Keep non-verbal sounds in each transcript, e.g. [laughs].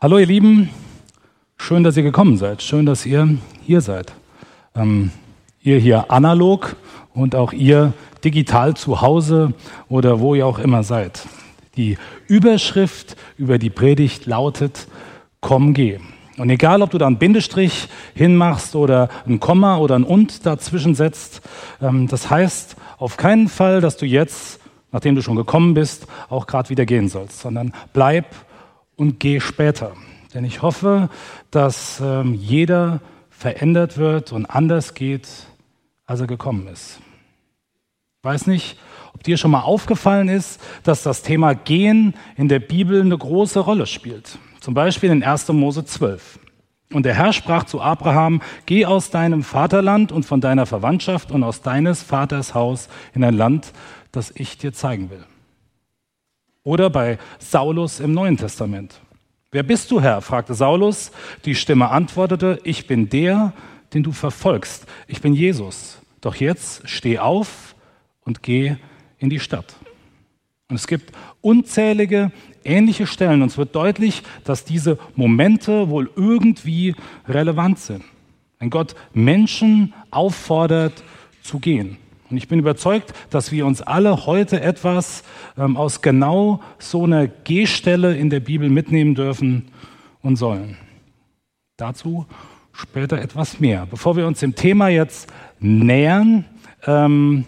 Hallo ihr Lieben, schön, dass ihr gekommen seid, schön, dass ihr hier seid. Ähm, ihr hier analog und auch ihr digital zu Hause oder wo ihr auch immer seid. Die Überschrift über die Predigt lautet Komm, geh. Und egal, ob du da einen Bindestrich hinmachst oder ein Komma oder ein Und dazwischen setzt, ähm, das heißt auf keinen Fall, dass du jetzt, nachdem du schon gekommen bist, auch gerade wieder gehen sollst, sondern bleib und geh später. Denn ich hoffe, dass ähm, jeder verändert wird und anders geht, als er gekommen ist. Ich weiß nicht, ob dir schon mal aufgefallen ist, dass das Thema Gehen in der Bibel eine große Rolle spielt. Zum Beispiel in 1. Mose 12. Und der Herr sprach zu Abraham, geh aus deinem Vaterland und von deiner Verwandtschaft und aus deines Vaters Haus in ein Land, das ich dir zeigen will. Oder bei Saulus im Neuen Testament. Wer bist du, Herr? fragte Saulus. Die Stimme antwortete, ich bin der, den du verfolgst. Ich bin Jesus. Doch jetzt steh auf und geh in die Stadt. Und es gibt unzählige ähnliche Stellen. Und es wird deutlich, dass diese Momente wohl irgendwie relevant sind. Wenn Gott Menschen auffordert zu gehen. Und ich bin überzeugt, dass wir uns alle heute etwas ähm, aus genau so einer Gehstelle in der Bibel mitnehmen dürfen und sollen. Dazu später etwas mehr. Bevor wir uns dem Thema jetzt nähern, ähm,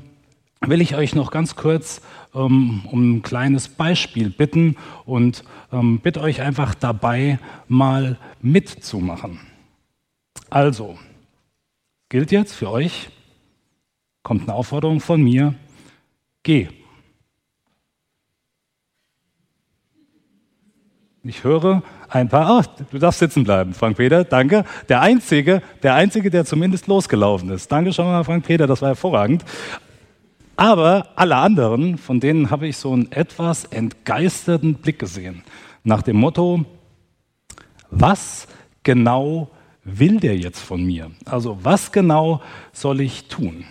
will ich euch noch ganz kurz ähm, um ein kleines Beispiel bitten und ähm, bitte euch einfach dabei mal mitzumachen. Also, gilt jetzt für euch, kommt eine Aufforderung von mir, geh. Ich höre ein paar, oh, du darfst sitzen bleiben, Frank Peter, danke. Der Einzige, der Einzige, der zumindest losgelaufen ist. Danke schon mal, Frank Peter, das war hervorragend. Aber alle anderen, von denen habe ich so einen etwas entgeisterten Blick gesehen. Nach dem Motto, was genau will der jetzt von mir? Also was genau soll ich tun?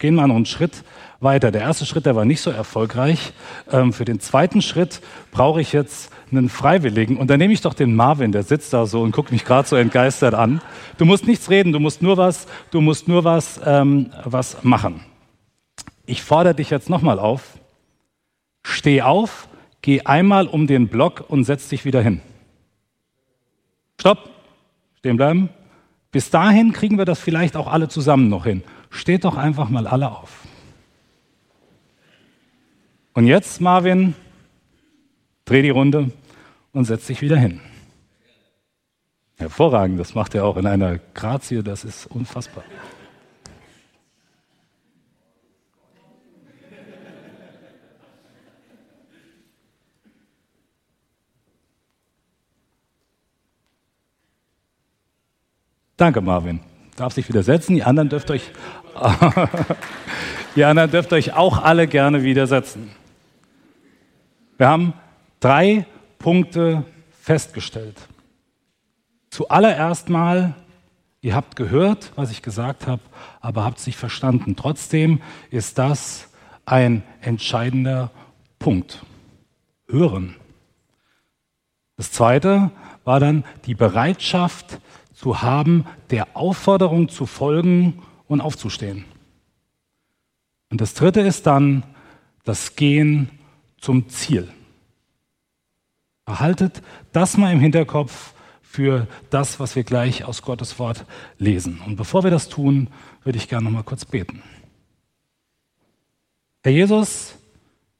Gehen wir noch einen Schritt weiter. Der erste Schritt, der war nicht so erfolgreich. Ähm, für den zweiten Schritt brauche ich jetzt einen Freiwilligen. Und dann nehme ich doch den Marvin, der sitzt da so und guckt mich gerade so entgeistert an. Du musst nichts reden, du musst nur was, du musst nur was, ähm, was machen. Ich fordere dich jetzt nochmal auf. Steh auf, geh einmal um den Block und setz dich wieder hin. Stopp. Stehen bleiben. Bis dahin kriegen wir das vielleicht auch alle zusammen noch hin. Steht doch einfach mal alle auf. Und jetzt, Marvin, dreh die Runde und setz dich wieder hin. Hervorragend, das macht er auch in einer Grazie, das ist unfassbar. Danke, Marvin. Darf sich wieder setzen. Die anderen dürft euch [laughs] Die anderen dürft euch auch alle gerne widersetzen. Wir haben drei Punkte festgestellt. Zuallererst mal, ihr habt gehört, was ich gesagt habe, aber habt es nicht verstanden. Trotzdem ist das ein entscheidender Punkt. Hören. Das zweite war dann die Bereitschaft zu haben, der Aufforderung zu folgen und aufzustehen. Und das dritte ist dann das Gehen zum Ziel. Erhaltet das mal im Hinterkopf für das, was wir gleich aus Gottes Wort lesen. Und bevor wir das tun, würde ich gerne noch mal kurz beten. Herr Jesus,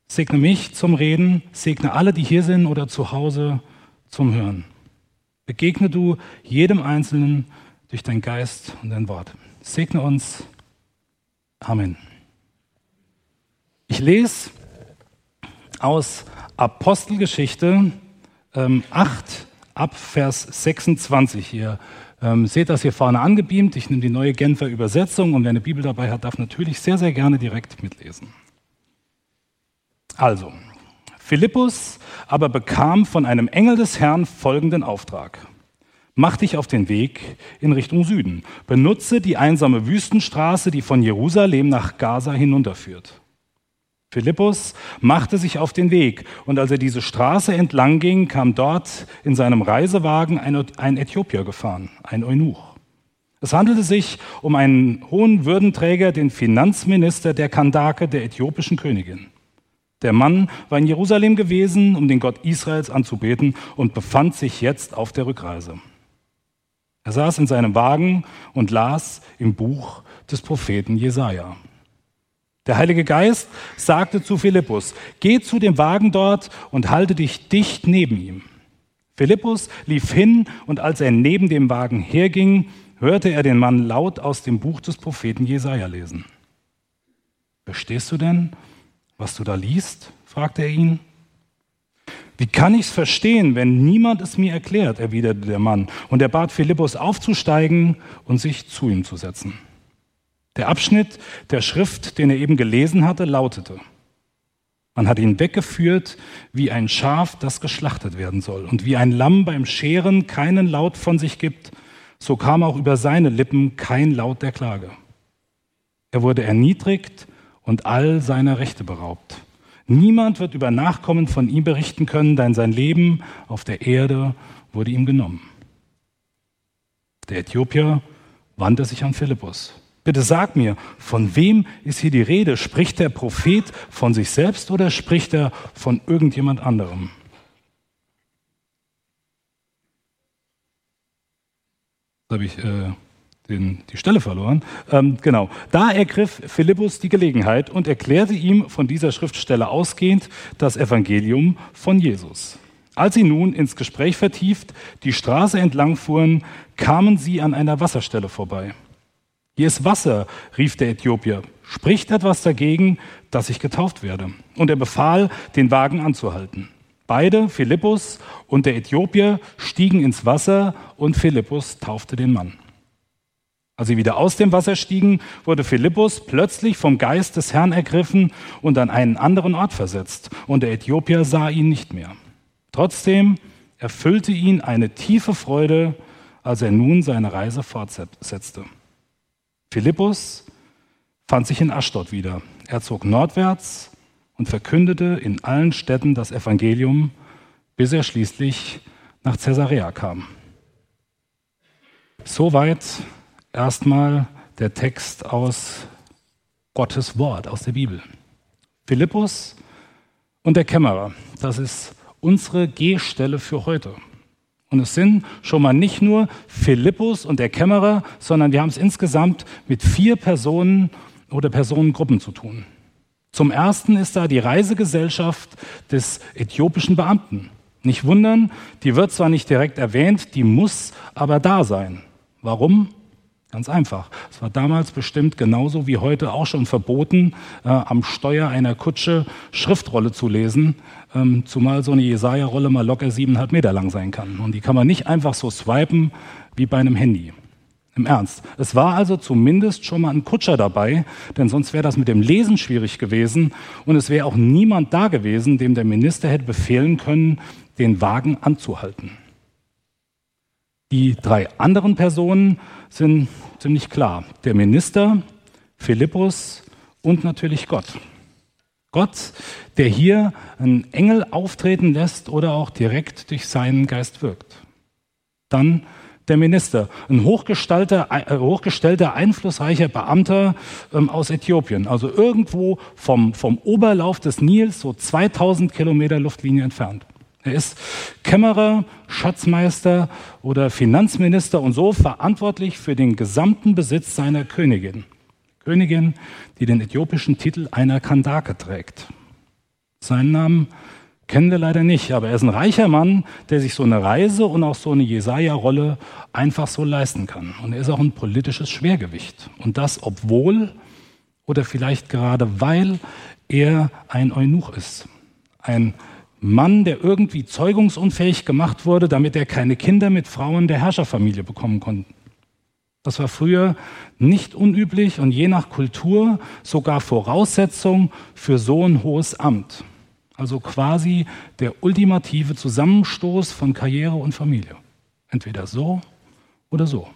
segne mich zum Reden, segne alle, die hier sind oder zu Hause zum Hören. Begegne du jedem Einzelnen durch dein Geist und dein Wort. Segne uns. Amen. Ich lese aus Apostelgeschichte ähm, 8 ab Vers 26 hier. Ähm, seht das hier vorne angebeamt. Ich nehme die neue Genfer Übersetzung und wer eine Bibel dabei hat, darf natürlich sehr, sehr gerne direkt mitlesen. Also, Philippus aber bekam von einem Engel des Herrn folgenden Auftrag. Mach dich auf den Weg in Richtung Süden. Benutze die einsame Wüstenstraße, die von Jerusalem nach Gaza hinunterführt. Philippus machte sich auf den Weg und als er diese Straße entlang ging, kam dort in seinem Reisewagen ein, Äthiopier gefahren, ein Eunuch. Es handelte sich um einen hohen Würdenträger, den Finanzminister der Kandake der äthiopischen Königin. Der Mann war in Jerusalem gewesen, um den Gott Israels anzubeten und befand sich jetzt auf der Rückreise. Er saß in seinem Wagen und las im Buch des Propheten Jesaja. Der Heilige Geist sagte zu Philippus: Geh zu dem Wagen dort und halte dich dicht neben ihm. Philippus lief hin und als er neben dem Wagen herging, hörte er den Mann laut aus dem Buch des Propheten Jesaja lesen. Verstehst du denn, was du da liest? fragte er ihn. Wie kann ich es verstehen, wenn niemand es mir erklärt? erwiderte der Mann. Und er bat Philippus aufzusteigen und sich zu ihm zu setzen. Der Abschnitt der Schrift, den er eben gelesen hatte, lautete, man hat ihn weggeführt wie ein Schaf, das geschlachtet werden soll. Und wie ein Lamm beim Scheren keinen Laut von sich gibt, so kam auch über seine Lippen kein Laut der Klage. Er wurde erniedrigt und all seiner Rechte beraubt. Niemand wird über Nachkommen von ihm berichten können, denn sein Leben auf der Erde wurde ihm genommen. Der Äthiopier wandte sich an Philippus. Bitte sag mir, von wem ist hier die Rede? Spricht der Prophet von sich selbst oder spricht er von irgendjemand anderem? Da habe ich äh, den, die Stelle verloren. Ähm, genau. Da ergriff Philippus die Gelegenheit und erklärte ihm von dieser Schriftstelle ausgehend das Evangelium von Jesus. Als sie nun ins Gespräch vertieft die Straße entlang fuhren, kamen sie an einer Wasserstelle vorbei. Hier ist Wasser, rief der Äthiopier. Spricht etwas dagegen, dass ich getauft werde? Und er befahl, den Wagen anzuhalten. Beide, Philippus und der Äthiopier, stiegen ins Wasser und Philippus taufte den Mann. Als sie wieder aus dem Wasser stiegen, wurde Philippus plötzlich vom Geist des Herrn ergriffen und an einen anderen Ort versetzt, und der Äthiopier sah ihn nicht mehr. Trotzdem erfüllte ihn eine tiefe Freude, als er nun seine Reise fortsetzte. Philippus fand sich in Aschdod wieder. Er zog nordwärts und verkündete in allen Städten das Evangelium, bis er schließlich nach Caesarea kam. Soweit erstmal der Text aus Gottes Wort, aus der Bibel. Philippus und der Kämmerer, das ist unsere Gehstelle für heute. Und es sind schon mal nicht nur Philippus und der Kämmerer, sondern wir haben es insgesamt mit vier Personen oder Personengruppen zu tun. Zum ersten ist da die Reisegesellschaft des äthiopischen Beamten. Nicht wundern, die wird zwar nicht direkt erwähnt, die muss aber da sein. Warum? Ganz einfach. Es war damals bestimmt genauso wie heute auch schon verboten, äh, am Steuer einer Kutsche Schriftrolle zu lesen, ähm, zumal so eine Jesaja-Rolle mal locker siebeneinhalb Meter lang sein kann. Und die kann man nicht einfach so swipen wie bei einem Handy. Im Ernst. Es war also zumindest schon mal ein Kutscher dabei, denn sonst wäre das mit dem Lesen schwierig gewesen und es wäre auch niemand da gewesen, dem der Minister hätte befehlen können, den Wagen anzuhalten. Die drei anderen Personen sind ziemlich klar. Der Minister, Philippus und natürlich Gott. Gott, der hier einen Engel auftreten lässt oder auch direkt durch seinen Geist wirkt. Dann der Minister, ein hochgestellter, äh, hochgestellter einflussreicher Beamter ähm, aus Äthiopien, also irgendwo vom, vom Oberlauf des Nils, so 2000 Kilometer Luftlinie entfernt. Er ist Kämmerer, Schatzmeister oder Finanzminister und so verantwortlich für den gesamten Besitz seiner Königin. Königin, die den äthiopischen Titel einer Kandake trägt. Seinen Namen Kennen wir leider nicht, aber er ist ein reicher Mann, der sich so eine Reise und auch so eine Jesaja-Rolle einfach so leisten kann. Und er ist auch ein politisches Schwergewicht. Und das, obwohl oder vielleicht gerade weil er ein Eunuch ist. Ein Mann, der irgendwie zeugungsunfähig gemacht wurde, damit er keine Kinder mit Frauen der Herrscherfamilie bekommen konnte. Das war früher nicht unüblich und je nach Kultur sogar Voraussetzung für so ein hohes Amt. Also quasi der ultimative Zusammenstoß von Karriere und Familie. Entweder so oder so.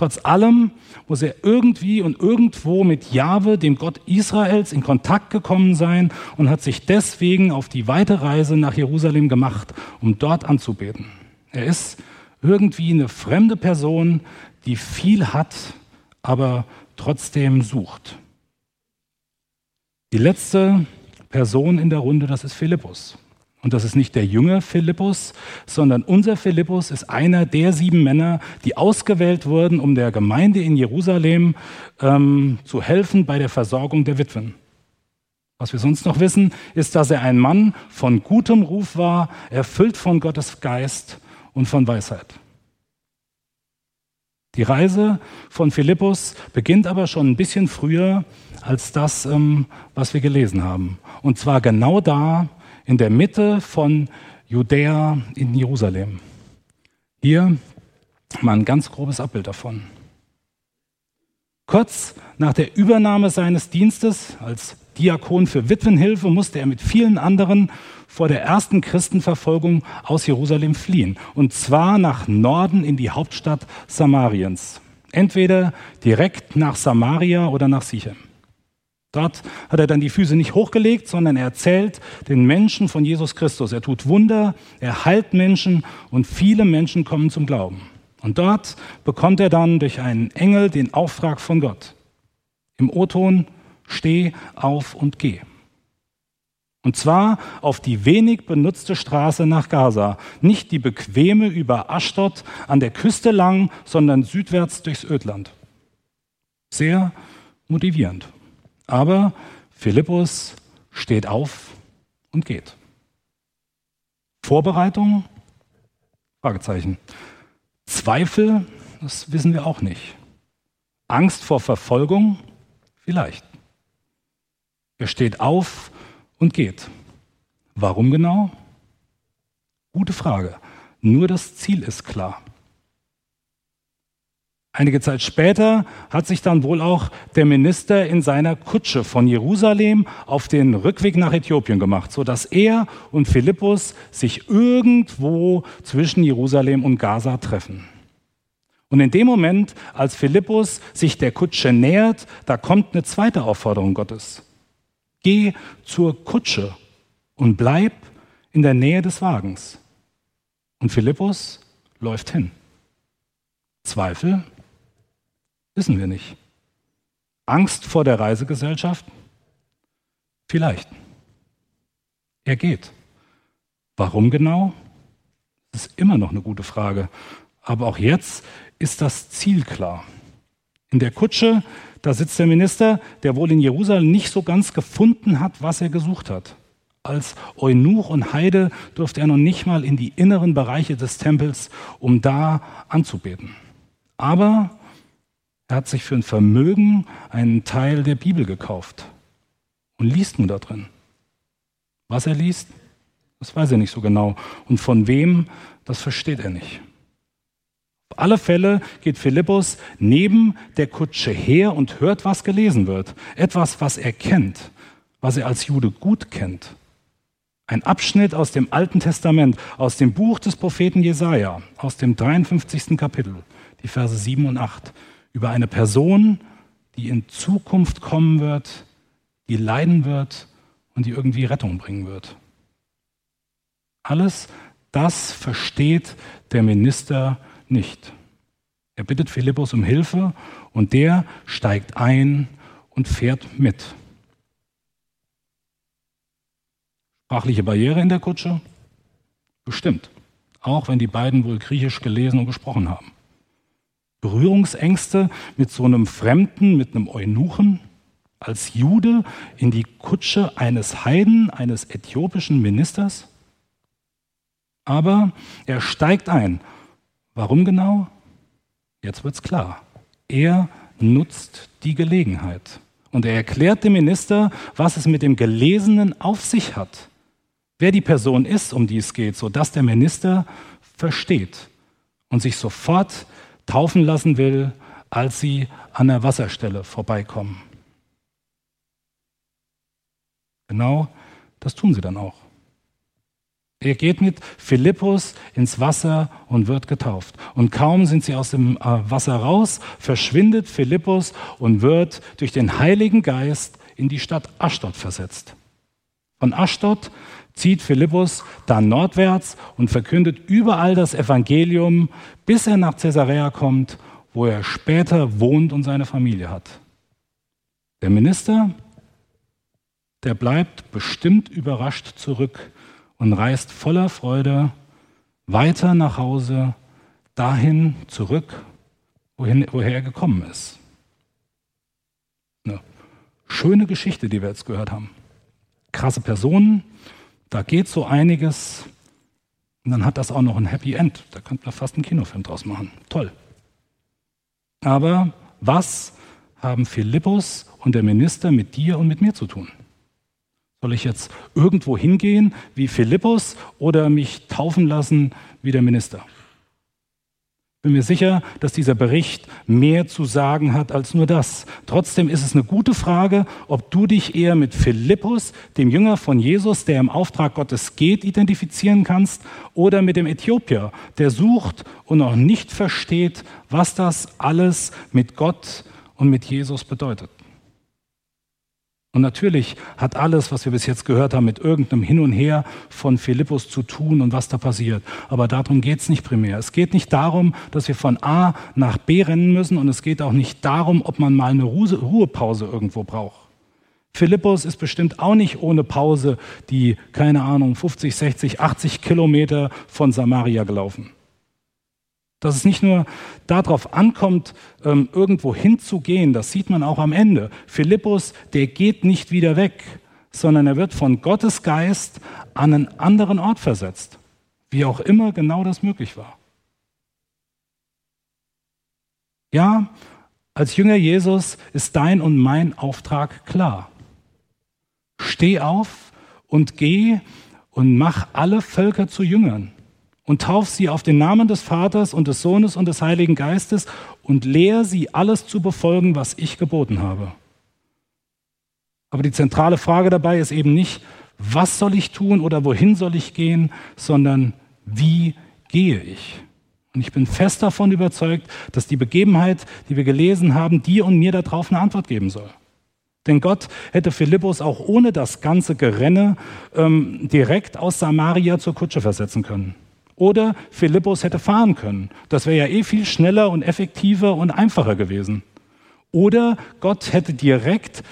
Trotz allem muss er irgendwie und irgendwo mit Jahwe, dem Gott Israels, in Kontakt gekommen sein und hat sich deswegen auf die weite Reise nach Jerusalem gemacht, um dort anzubeten. Er ist irgendwie eine fremde Person, die viel hat, aber trotzdem sucht. Die letzte Person in der Runde, das ist Philippus. Und das ist nicht der junge Philippus, sondern unser Philippus ist einer der sieben Männer, die ausgewählt wurden, um der Gemeinde in Jerusalem ähm, zu helfen bei der Versorgung der Witwen. Was wir sonst noch wissen, ist, dass er ein Mann von gutem Ruf war, erfüllt von Gottes Geist und von Weisheit. Die Reise von Philippus beginnt aber schon ein bisschen früher als das, ähm, was wir gelesen haben. Und zwar genau da, in der Mitte von Judäa in Jerusalem. Hier mal ein ganz grobes Abbild davon. Kurz nach der Übernahme seines Dienstes als Diakon für Witwenhilfe musste er mit vielen anderen vor der ersten Christenverfolgung aus Jerusalem fliehen. Und zwar nach Norden in die Hauptstadt Samariens. Entweder direkt nach Samaria oder nach Sichem. Dort hat er dann die Füße nicht hochgelegt, sondern er erzählt den Menschen von Jesus Christus. Er tut Wunder, er heilt Menschen und viele Menschen kommen zum Glauben. Und dort bekommt er dann durch einen Engel den Auftrag von Gott. Im O-Ton, steh auf und geh. Und zwar auf die wenig benutzte Straße nach Gaza. Nicht die bequeme über Aschdod an der Küste lang, sondern südwärts durchs Ödland. Sehr motivierend. Aber Philippus steht auf und geht. Vorbereitung? Fragezeichen. Zweifel? Das wissen wir auch nicht. Angst vor Verfolgung? Vielleicht. Er steht auf und geht. Warum genau? Gute Frage. Nur das Ziel ist klar. Einige Zeit später hat sich dann wohl auch der Minister in seiner Kutsche von Jerusalem auf den Rückweg nach Äthiopien gemacht, so dass er und Philippus sich irgendwo zwischen Jerusalem und Gaza treffen. Und in dem Moment, als Philippus sich der Kutsche nähert, da kommt eine zweite Aufforderung Gottes. Geh zur Kutsche und bleib in der Nähe des Wagens. Und Philippus läuft hin. Zweifel? Wissen wir nicht. Angst vor der Reisegesellschaft? Vielleicht. Er geht. Warum genau? Das ist immer noch eine gute Frage. Aber auch jetzt ist das Ziel klar. In der Kutsche, da sitzt der Minister, der wohl in Jerusalem nicht so ganz gefunden hat, was er gesucht hat. Als Eunuch und Heide durfte er noch nicht mal in die inneren Bereiche des Tempels, um da anzubeten. Aber er hat sich für ein Vermögen einen Teil der Bibel gekauft und liest nun da drin. Was er liest, das weiß er nicht so genau. Und von wem, das versteht er nicht. Auf alle Fälle geht Philippus neben der Kutsche her und hört, was gelesen wird. Etwas, was er kennt, was er als Jude gut kennt. Ein Abschnitt aus dem Alten Testament, aus dem Buch des Propheten Jesaja, aus dem 53. Kapitel, die Verse 7 und 8 über eine Person, die in Zukunft kommen wird, die leiden wird und die irgendwie Rettung bringen wird. Alles das versteht der Minister nicht. Er bittet Philippus um Hilfe und der steigt ein und fährt mit. Sprachliche Barriere in der Kutsche? Bestimmt. Auch wenn die beiden wohl Griechisch gelesen und gesprochen haben. Berührungsängste mit so einem Fremden, mit einem Eunuchen, als Jude in die Kutsche eines Heiden, eines äthiopischen Ministers? Aber er steigt ein. Warum genau? Jetzt wird's klar. Er nutzt die Gelegenheit. Und er erklärt dem Minister, was es mit dem Gelesenen auf sich hat. Wer die Person ist, um die es geht, sodass der Minister versteht und sich sofort taufen lassen will, als sie an der Wasserstelle vorbeikommen. Genau das tun sie dann auch. Er geht mit Philippus ins Wasser und wird getauft. Und kaum sind sie aus dem äh, Wasser raus, verschwindet Philippus und wird durch den Heiligen Geist in die Stadt Aschdod versetzt. Von Aschdod zieht Philippus dann nordwärts und verkündet überall das Evangelium, bis er nach Caesarea kommt, wo er später wohnt und seine Familie hat. Der Minister, der bleibt bestimmt überrascht zurück und reist voller Freude weiter nach Hause, dahin zurück, wohin, woher er gekommen ist. Eine schöne Geschichte, die wir jetzt gehört haben. Krasse Personen, da geht so einiges. Und dann hat das auch noch ein Happy End. Da könnte man fast einen Kinofilm draus machen. Toll. Aber was haben Philippus und der Minister mit dir und mit mir zu tun? Soll ich jetzt irgendwo hingehen wie Philippus oder mich taufen lassen wie der Minister? Bin mir sicher, dass dieser Bericht mehr zu sagen hat als nur das. Trotzdem ist es eine gute Frage, ob du dich eher mit Philippus, dem Jünger von Jesus, der im Auftrag Gottes geht, identifizieren kannst, oder mit dem Äthiopier, der sucht und noch nicht versteht, was das alles mit Gott und mit Jesus bedeutet. Und natürlich hat alles, was wir bis jetzt gehört haben, mit irgendeinem Hin und Her von Philippus zu tun und was da passiert. Aber darum geht es nicht primär. Es geht nicht darum, dass wir von A nach B rennen müssen und es geht auch nicht darum, ob man mal eine Ruhepause irgendwo braucht. Philippus ist bestimmt auch nicht ohne Pause die, keine Ahnung, 50, 60, 80 Kilometer von Samaria gelaufen. Dass es nicht nur darauf ankommt, ähm, irgendwo hinzugehen, das sieht man auch am Ende. Philippus, der geht nicht wieder weg, sondern er wird von Gottes Geist an einen anderen Ort versetzt, wie auch immer genau das möglich war. Ja, als Jünger Jesus ist dein und mein Auftrag klar. Steh auf und geh und mach alle Völker zu Jüngern und tauf sie auf den Namen des Vaters und des Sohnes und des Heiligen Geistes und lehr sie alles zu befolgen, was ich geboten habe. Aber die zentrale Frage dabei ist eben nicht, was soll ich tun oder wohin soll ich gehen, sondern wie gehe ich? Und ich bin fest davon überzeugt, dass die Begebenheit, die wir gelesen haben, dir und mir darauf eine Antwort geben soll. Denn Gott hätte Philippus auch ohne das ganze Gerenne ähm, direkt aus Samaria zur Kutsche versetzen können. Oder Philippus hätte fahren können. Das wäre ja eh viel schneller und effektiver und einfacher gewesen. Oder Gott hätte direkt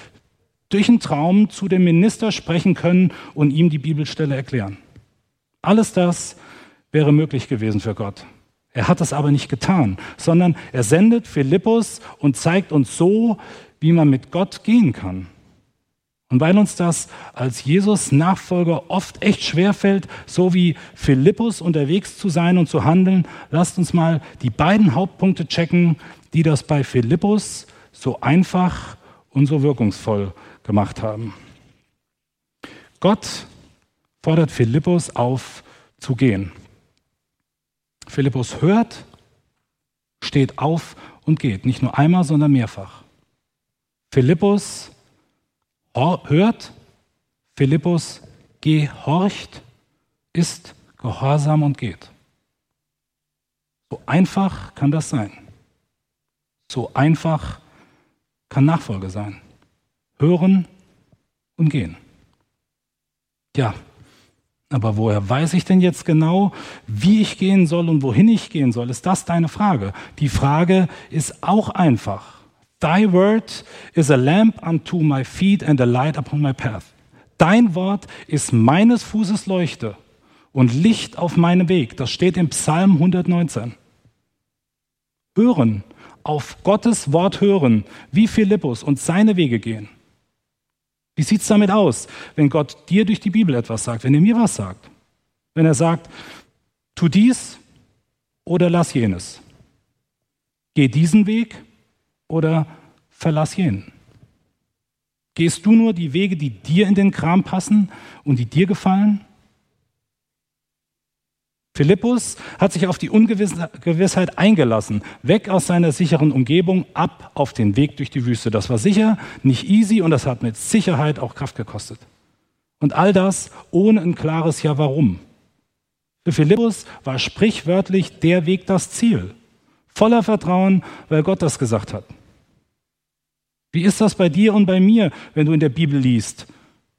durch einen Traum zu dem Minister sprechen können und ihm die Bibelstelle erklären. Alles das wäre möglich gewesen für Gott. Er hat es aber nicht getan, sondern er sendet Philippus und zeigt uns so, wie man mit Gott gehen kann. Und weil uns das als Jesus-Nachfolger oft echt schwerfällt, so wie Philippus unterwegs zu sein und zu handeln, lasst uns mal die beiden Hauptpunkte checken, die das bei Philippus so einfach und so wirkungsvoll gemacht haben. Gott fordert Philippus auf zu gehen. Philippus hört, steht auf und geht. Nicht nur einmal, sondern mehrfach. Philippus hört, Philippus gehorcht, ist gehorsam und geht. So einfach kann das sein. So einfach kann Nachfolge sein. Hören und gehen. Ja, aber woher weiß ich denn jetzt genau, wie ich gehen soll und wohin ich gehen soll? Ist das deine Frage? Die Frage ist auch einfach. Thy word is a lamp unto my feet and a light upon my path. Dein Wort ist meines Fußes Leuchte und Licht auf meinem Weg. Das steht im Psalm 119. Hören, auf Gottes Wort hören, wie Philippus und seine Wege gehen. Wie sieht es damit aus, wenn Gott dir durch die Bibel etwas sagt, wenn er mir was sagt? Wenn er sagt, tu dies oder lass jenes. Geh diesen Weg oder verlass jenen? Gehst du nur die Wege, die dir in den Kram passen und die dir gefallen? Philippus hat sich auf die Ungewissheit eingelassen, weg aus seiner sicheren Umgebung, ab auf den Weg durch die Wüste. Das war sicher nicht easy und das hat mit Sicherheit auch Kraft gekostet. Und all das ohne ein klares Ja warum. Für Philippus war sprichwörtlich der Weg das Ziel. Voller Vertrauen, weil Gott das gesagt hat. Wie ist das bei dir und bei mir, wenn du in der Bibel liest?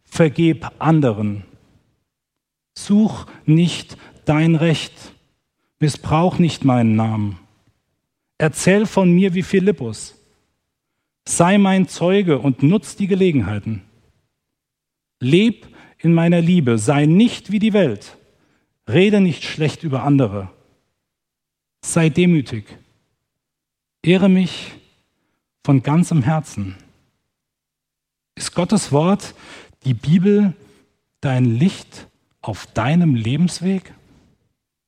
Vergeb anderen. Such nicht dein Recht. Missbrauch nicht meinen Namen. Erzähl von mir wie Philippus. Sei mein Zeuge und nutz die Gelegenheiten. Leb in meiner Liebe, sei nicht wie die Welt. Rede nicht schlecht über andere. Sei demütig. Ehre mich von ganzem Herzen. Ist Gottes Wort, die Bibel, dein Licht auf deinem Lebensweg?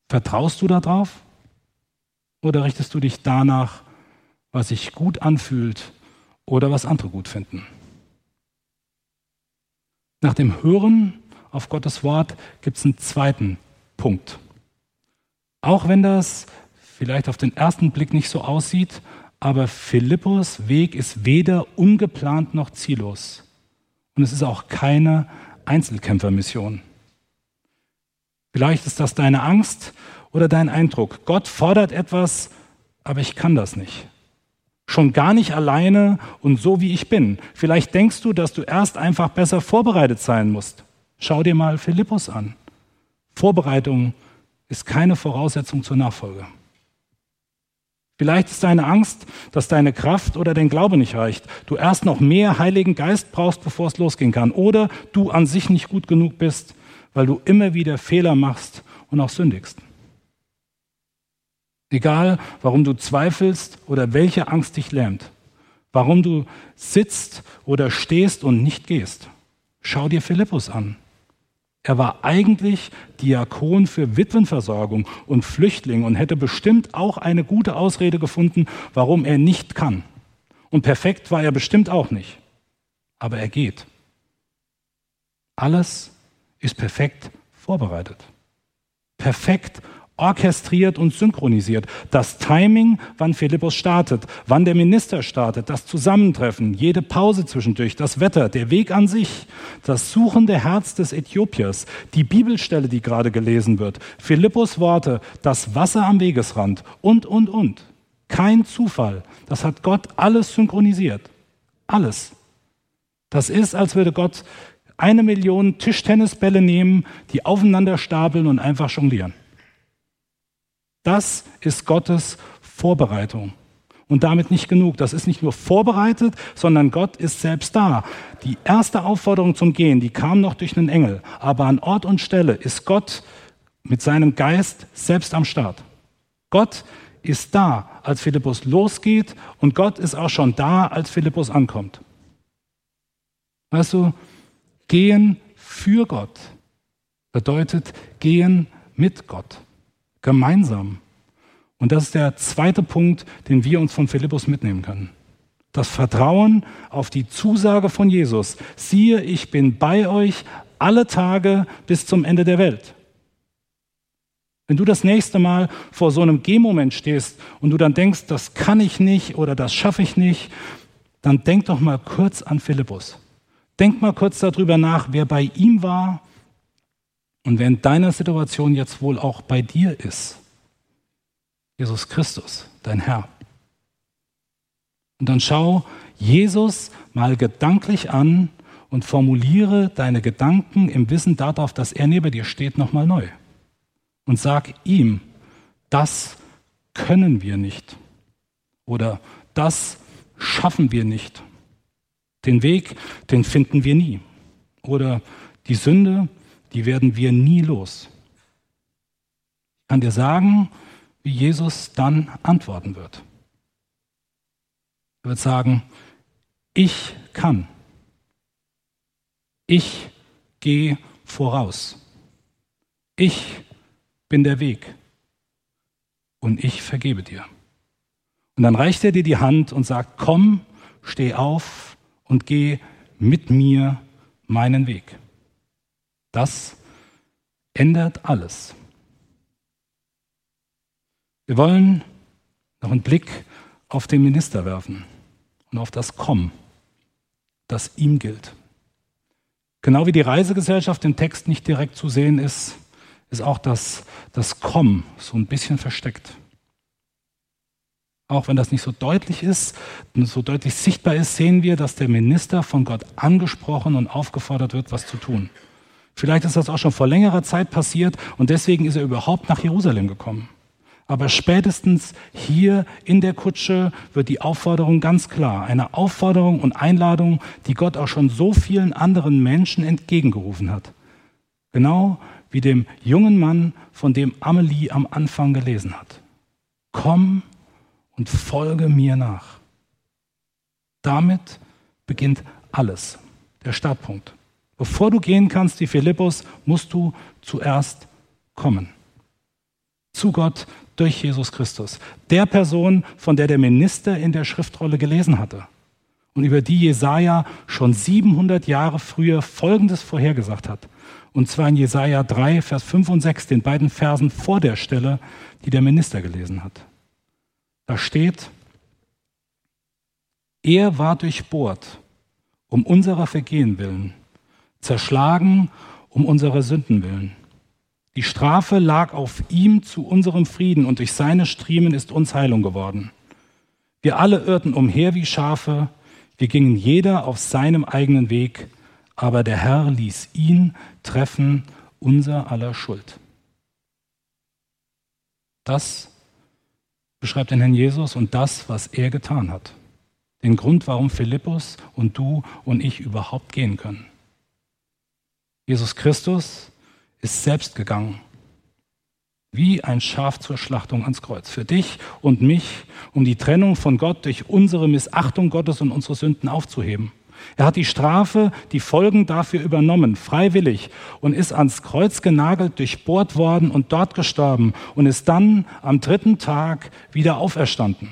Vertraust du darauf? Oder richtest du dich danach, was sich gut anfühlt oder was andere gut finden? Nach dem Hören auf Gottes Wort gibt es einen zweiten Punkt. Auch wenn das vielleicht auf den ersten Blick nicht so aussieht, aber Philippus Weg ist weder ungeplant noch ziellos. Und es ist auch keine Einzelkämpfermission. Vielleicht ist das deine Angst oder dein Eindruck. Gott fordert etwas, aber ich kann das nicht. Schon gar nicht alleine und so wie ich bin. Vielleicht denkst du, dass du erst einfach besser vorbereitet sein musst. Schau dir mal Philippus an. Vorbereitung ist keine Voraussetzung zur Nachfolge. Vielleicht ist deine Angst, dass deine Kraft oder dein Glaube nicht reicht. Du erst noch mehr Heiligen Geist brauchst, bevor es losgehen kann. Oder du an sich nicht gut genug bist, weil du immer wieder Fehler machst und auch sündigst. Egal, warum du zweifelst oder welche Angst dich lähmt, warum du sitzt oder stehst und nicht gehst. Schau dir Philippus an. Er war eigentlich Diakon für Witwenversorgung und Flüchtlinge und hätte bestimmt auch eine gute Ausrede gefunden, warum er nicht kann. Und perfekt war er bestimmt auch nicht. Aber er geht. Alles ist perfekt vorbereitet. Perfekt orchestriert und synchronisiert. Das Timing, wann Philippus startet, wann der Minister startet, das Zusammentreffen, jede Pause zwischendurch, das Wetter, der Weg an sich, das suchende Herz des Äthiopiers, die Bibelstelle, die gerade gelesen wird, Philippus Worte, das Wasser am Wegesrand und, und, und. Kein Zufall. Das hat Gott alles synchronisiert. Alles. Das ist, als würde Gott eine Million Tischtennisbälle nehmen, die aufeinander stapeln und einfach jonglieren. Das ist Gottes Vorbereitung. Und damit nicht genug. Das ist nicht nur vorbereitet, sondern Gott ist selbst da. Die erste Aufforderung zum Gehen, die kam noch durch einen Engel. Aber an Ort und Stelle ist Gott mit seinem Geist selbst am Start. Gott ist da, als Philippus losgeht und Gott ist auch schon da, als Philippus ankommt. Weißt du, gehen für Gott bedeutet gehen mit Gott gemeinsam. Und das ist der zweite Punkt, den wir uns von Philippus mitnehmen können. Das Vertrauen auf die Zusage von Jesus. Siehe, ich bin bei euch alle Tage bis zum Ende der Welt. Wenn du das nächste Mal vor so einem Gehmoment stehst und du dann denkst, das kann ich nicht oder das schaffe ich nicht, dann denk doch mal kurz an Philippus. Denk mal kurz darüber nach, wer bei ihm war und wer in deiner Situation jetzt wohl auch bei dir ist. Jesus Christus, dein Herr. Und dann schau Jesus mal gedanklich an und formuliere deine Gedanken im Wissen darauf, dass er neben dir steht, nochmal neu. Und sag ihm, das können wir nicht. Oder das schaffen wir nicht. Den Weg, den finden wir nie. Oder die Sünde, die werden wir nie los. Ich kann dir sagen, wie Jesus dann antworten wird. Er wird sagen, ich kann. Ich gehe voraus. Ich bin der Weg. Und ich vergebe dir. Und dann reicht er dir die Hand und sagt, komm, steh auf und geh mit mir meinen Weg. Das ändert alles. Wir wollen noch einen Blick auf den Minister werfen und auf das Kommen, das ihm gilt. Genau wie die Reisegesellschaft im Text nicht direkt zu sehen ist, ist auch das, das Kommen so ein bisschen versteckt. Auch wenn das nicht so deutlich ist, so deutlich sichtbar ist, sehen wir, dass der Minister von Gott angesprochen und aufgefordert wird, was zu tun. Vielleicht ist das auch schon vor längerer Zeit passiert und deswegen ist er überhaupt nach Jerusalem gekommen. Aber spätestens hier in der Kutsche wird die Aufforderung ganz klar. Eine Aufforderung und Einladung, die Gott auch schon so vielen anderen Menschen entgegengerufen hat. Genau wie dem jungen Mann, von dem Amelie am Anfang gelesen hat. Komm und folge mir nach. Damit beginnt alles, der Startpunkt. Bevor du gehen kannst wie Philippus, musst du zuerst kommen. Zu Gott durch Jesus Christus. Der Person, von der der Minister in der Schriftrolle gelesen hatte. Und über die Jesaja schon 700 Jahre früher Folgendes vorhergesagt hat. Und zwar in Jesaja 3, Vers 5 und 6, den beiden Versen vor der Stelle, die der Minister gelesen hat. Da steht, er war durchbohrt um unserer Vergehen willen, zerschlagen um unserer Sünden willen. Die Strafe lag auf ihm zu unserem Frieden und durch seine Striemen ist uns Heilung geworden. Wir alle irrten umher wie Schafe, wir gingen jeder auf seinem eigenen Weg, aber der Herr ließ ihn treffen unser aller Schuld. Das beschreibt den Herrn Jesus und das, was er getan hat. Den Grund, warum Philippus und du und ich überhaupt gehen können. Jesus Christus ist selbst gegangen, wie ein Schaf zur Schlachtung ans Kreuz, für dich und mich, um die Trennung von Gott durch unsere Missachtung Gottes und unsere Sünden aufzuheben. Er hat die Strafe, die Folgen dafür übernommen, freiwillig, und ist ans Kreuz genagelt, durchbohrt worden und dort gestorben und ist dann am dritten Tag wieder auferstanden.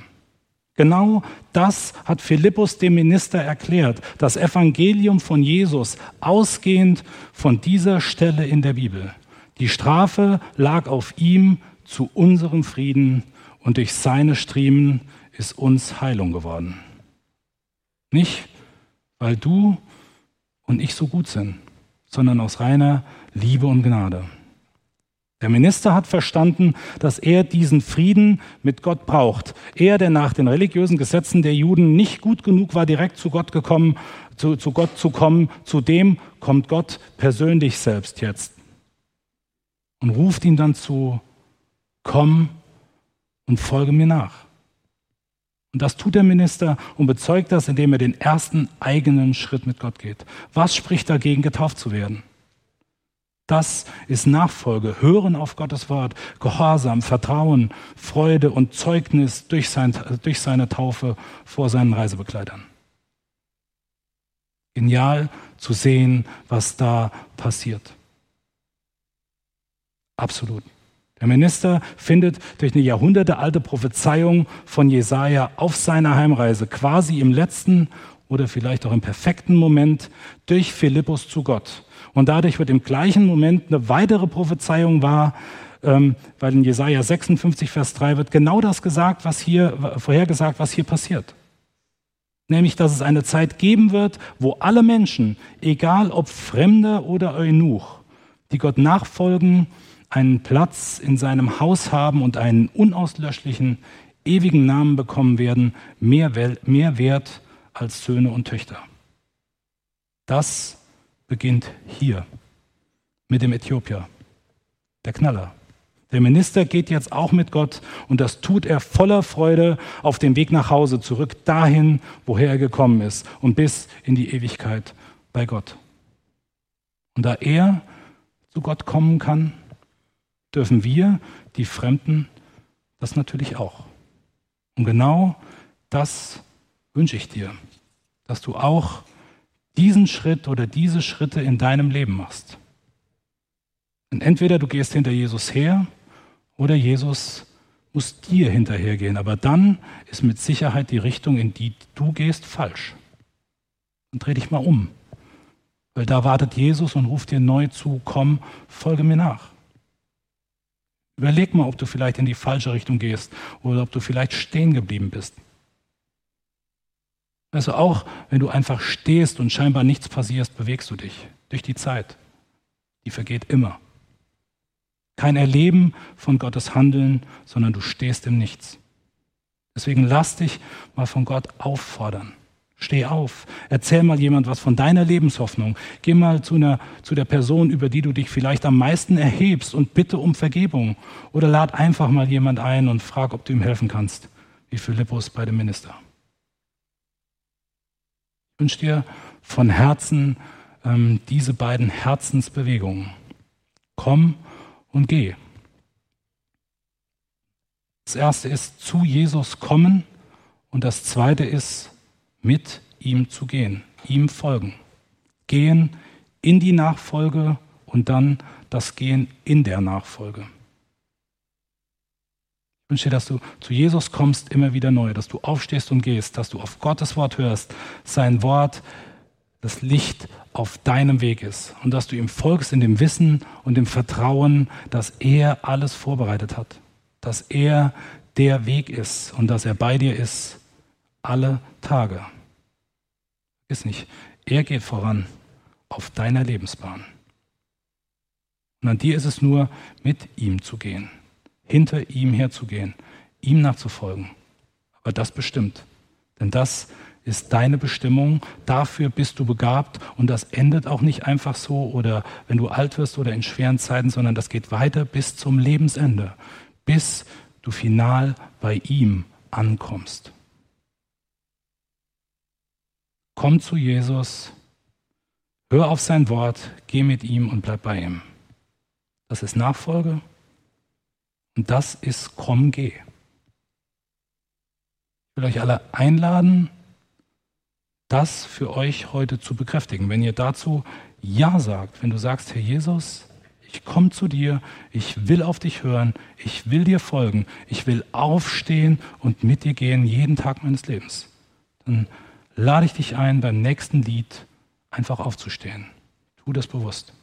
Genau das hat Philippus dem Minister erklärt, das Evangelium von Jesus, ausgehend von dieser Stelle in der Bibel. Die Strafe lag auf ihm zu unserem Frieden und durch seine Striemen ist uns Heilung geworden. Nicht, weil du und ich so gut sind, sondern aus reiner Liebe und Gnade. Der Minister hat verstanden, dass er diesen Frieden mit Gott braucht. Er, der nach den religiösen Gesetzen der Juden nicht gut genug war, direkt zu Gott gekommen, zu, zu Gott zu kommen, zu dem kommt Gott persönlich selbst jetzt und ruft ihn dann zu, komm und folge mir nach. Und das tut der Minister und bezeugt das, indem er den ersten eigenen Schritt mit Gott geht. Was spricht dagegen, getauft zu werden? Das ist Nachfolge, Hören auf Gottes Wort, Gehorsam, Vertrauen, Freude und Zeugnis durch, sein, durch seine Taufe vor seinen Reisebegleitern. Genial zu sehen, was da passiert. Absolut. Der Minister findet durch eine jahrhundertealte Prophezeiung von Jesaja auf seiner Heimreise quasi im letzten oder vielleicht auch im perfekten Moment durch Philippus zu Gott und dadurch wird im gleichen Moment eine weitere Prophezeiung wahr, ähm, weil in Jesaja 56, Vers 3 wird genau das gesagt, was hier, vorhergesagt, was hier passiert. Nämlich, dass es eine Zeit geben wird, wo alle Menschen, egal ob Fremder oder Eunuch, die Gott nachfolgen, einen Platz in seinem Haus haben und einen unauslöschlichen, ewigen Namen bekommen werden, mehr, mehr wert als Söhne und Töchter. Das beginnt hier mit dem Äthiopier, der Knaller. Der Minister geht jetzt auch mit Gott und das tut er voller Freude auf dem Weg nach Hause, zurück dahin, woher er gekommen ist und bis in die Ewigkeit bei Gott. Und da er zu Gott kommen kann, dürfen wir, die Fremden, das natürlich auch. Und genau das wünsche ich dir, dass du auch diesen Schritt oder diese Schritte in deinem Leben machst. Und entweder du gehst hinter Jesus her oder Jesus muss dir hinterhergehen. Aber dann ist mit Sicherheit die Richtung, in die du gehst, falsch. Und dreh dich mal um. Weil da wartet Jesus und ruft dir neu zu, komm, folge mir nach. Überleg mal, ob du vielleicht in die falsche Richtung gehst oder ob du vielleicht stehen geblieben bist. Also auch wenn du einfach stehst und scheinbar nichts passiert, bewegst du dich durch die Zeit. Die vergeht immer. kein Erleben von Gottes Handeln, sondern du stehst im Nichts. Deswegen lass dich mal von Gott auffordern. Steh auf. Erzähl mal jemand was von deiner Lebenshoffnung. Geh mal zu, einer, zu der Person, über die du dich vielleicht am meisten erhebst und bitte um Vergebung. Oder lad einfach mal jemand ein und frag, ob du ihm helfen kannst, wie Philippus bei dem Minister. Ich wünsche dir von Herzen ähm, diese beiden Herzensbewegungen. Komm und geh. Das erste ist zu Jesus kommen und das zweite ist mit ihm zu gehen, ihm folgen. Gehen in die Nachfolge und dann das Gehen in der Nachfolge. Ich wünsche dir, dass du zu Jesus kommst immer wieder neu, dass du aufstehst und gehst, dass du auf Gottes Wort hörst, sein Wort, das Licht auf deinem Weg ist und dass du ihm folgst in dem Wissen und dem Vertrauen, dass er alles vorbereitet hat, dass er der Weg ist und dass er bei dir ist alle Tage. Ist nicht, er geht voran auf deiner Lebensbahn. Und an dir ist es nur, mit ihm zu gehen, hinter ihm herzugehen, ihm nachzufolgen. Aber das bestimmt. Denn das ist deine Bestimmung, dafür bist du begabt und das endet auch nicht einfach so oder wenn du alt wirst oder in schweren Zeiten, sondern das geht weiter bis zum Lebensende, bis du final bei ihm ankommst. Komm zu Jesus, hör auf sein Wort, geh mit ihm und bleib bei ihm. Das ist Nachfolge und das ist Komm, geh. Ich will euch alle einladen, das für euch heute zu bekräftigen. Wenn ihr dazu Ja sagt, wenn du sagst, Herr Jesus, ich komme zu dir, ich will auf dich hören, ich will dir folgen, ich will aufstehen und mit dir gehen jeden Tag meines Lebens, dann lade ich dich ein, beim nächsten Lied einfach aufzustehen. Tu das bewusst.